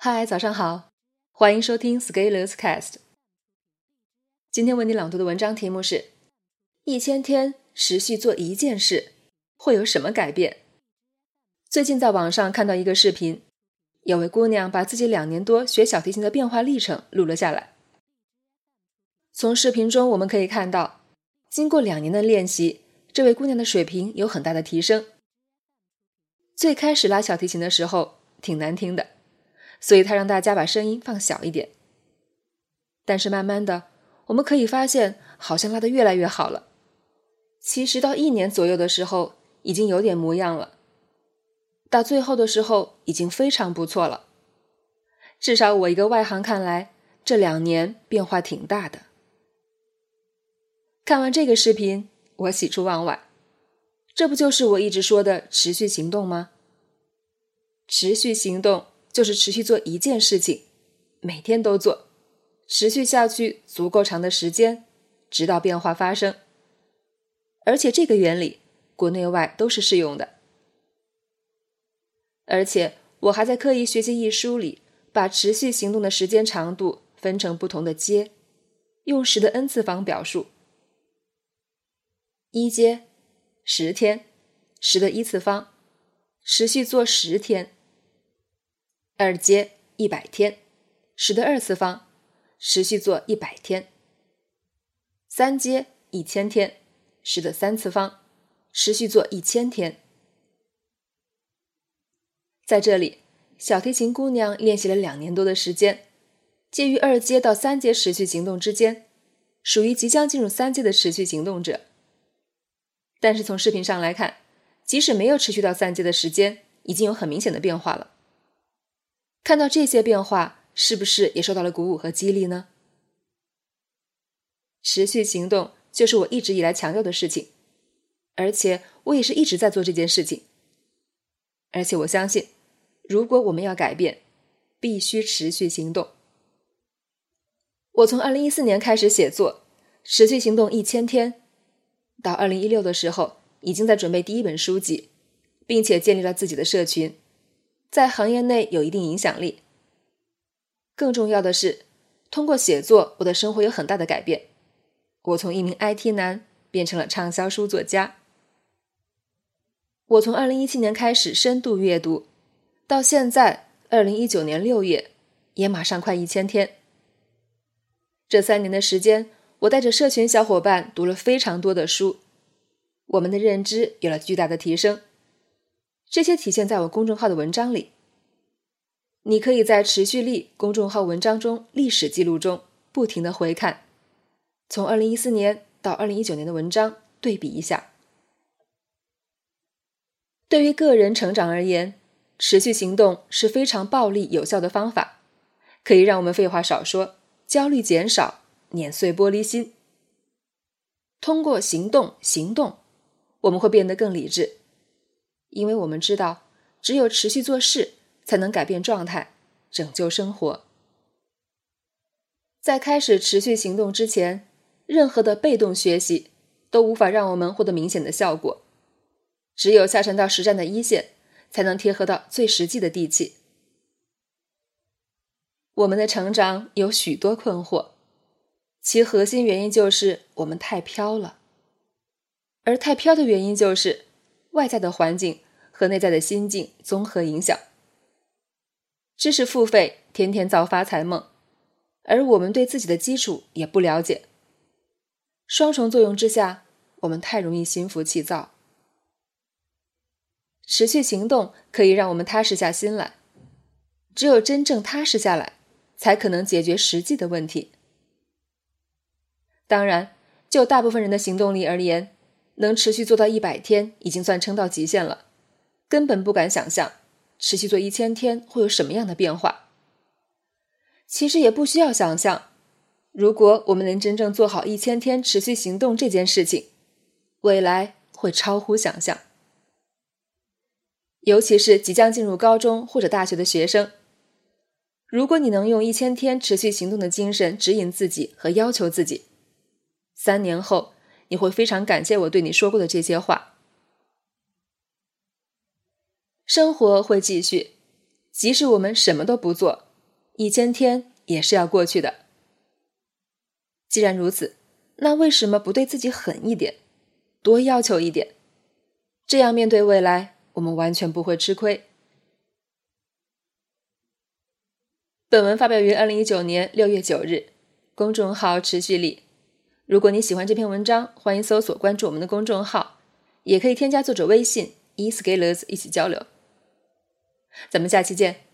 嗨，早上好，欢迎收听 Scalers Cast。今天为你朗读的文章题目是：一千天持续做一件事会有什么改变？最近在网上看到一个视频，有位姑娘把自己两年多学小提琴的变化历程录了下来。从视频中我们可以看到，经过两年的练习，这位姑娘的水平有很大的提升。最开始拉小提琴的时候挺难听的。所以他让大家把声音放小一点。但是慢慢的，我们可以发现，好像拉得越来越好了。其实到一年左右的时候，已经有点模样了。到最后的时候，已经非常不错了。至少我一个外行看来，这两年变化挺大的。看完这个视频，我喜出望外。这不就是我一直说的持续行动吗？持续行动。就是持续做一件事情，每天都做，持续下去足够长的时间，直到变化发生。而且这个原理国内外都是适用的。而且我还在刻意学习一书里，把持续行动的时间长度分成不同的阶，用十的 n 次方表述。一阶十天，十的一次方，持续做十天。二阶一百天，十的二次方，持续做一百天。三阶一千天，十的三次方，持续做一千天。在这里，小提琴姑娘练习了两年多的时间，介于二阶到三阶持续行动之间，属于即将进入三阶的持续行动者。但是从视频上来看，即使没有持续到三阶的时间，已经有很明显的变化了。看到这些变化，是不是也受到了鼓舞和激励呢？持续行动就是我一直以来强调的事情，而且我也是一直在做这件事情。而且我相信，如果我们要改变，必须持续行动。我从二零一四年开始写作，持续行动一千天，到二零一六的时候，已经在准备第一本书籍，并且建立了自己的社群。在行业内有一定影响力。更重要的是，通过写作，我的生活有很大的改变。我从一名 IT 男变成了畅销书作家。我从二零一七年开始深度阅读，到现在二零一九年六月，也马上快一千天。这三年的时间，我带着社群小伙伴读了非常多的书，我们的认知有了巨大的提升。这些体现在我公众号的文章里。你可以在持续力公众号文章中历史记录中不停的回看，从二零一四年到二零一九年的文章对比一下。对于个人成长而言，持续行动是非常暴力有效的方法，可以让我们废话少说，焦虑减少，碾碎玻璃心。通过行动，行动，我们会变得更理智。因为我们知道，只有持续做事，才能改变状态，拯救生活。在开始持续行动之前，任何的被动学习都无法让我们获得明显的效果。只有下沉到实战的一线，才能贴合到最实际的地气。我们的成长有许多困惑，其核心原因就是我们太飘了，而太飘的原因就是。外在的环境和内在的心境综合影响，知识付费，天天造发财梦，而我们对自己的基础也不了解，双重作用之下，我们太容易心浮气躁。持续行动可以让我们踏实下心来，只有真正踏实下来，才可能解决实际的问题。当然，就大部分人的行动力而言。能持续做到一百天，已经算撑到极限了，根本不敢想象持续做一千天会有什么样的变化。其实也不需要想象，如果我们能真正做好一千天持续行动这件事情，未来会超乎想象。尤其是即将进入高中或者大学的学生，如果你能用一千天持续行动的精神指引自己和要求自己，三年后。你会非常感谢我对你说过的这些话。生活会继续，即使我们什么都不做，一千天也是要过去的。既然如此，那为什么不对自己狠一点，多要求一点？这样面对未来，我们完全不会吃亏。本文发表于二零一九年六月九日，公众号持续力。如果你喜欢这篇文章，欢迎搜索关注我们的公众号，也可以添加作者微信 e scalers 一起交流。咱们下期见。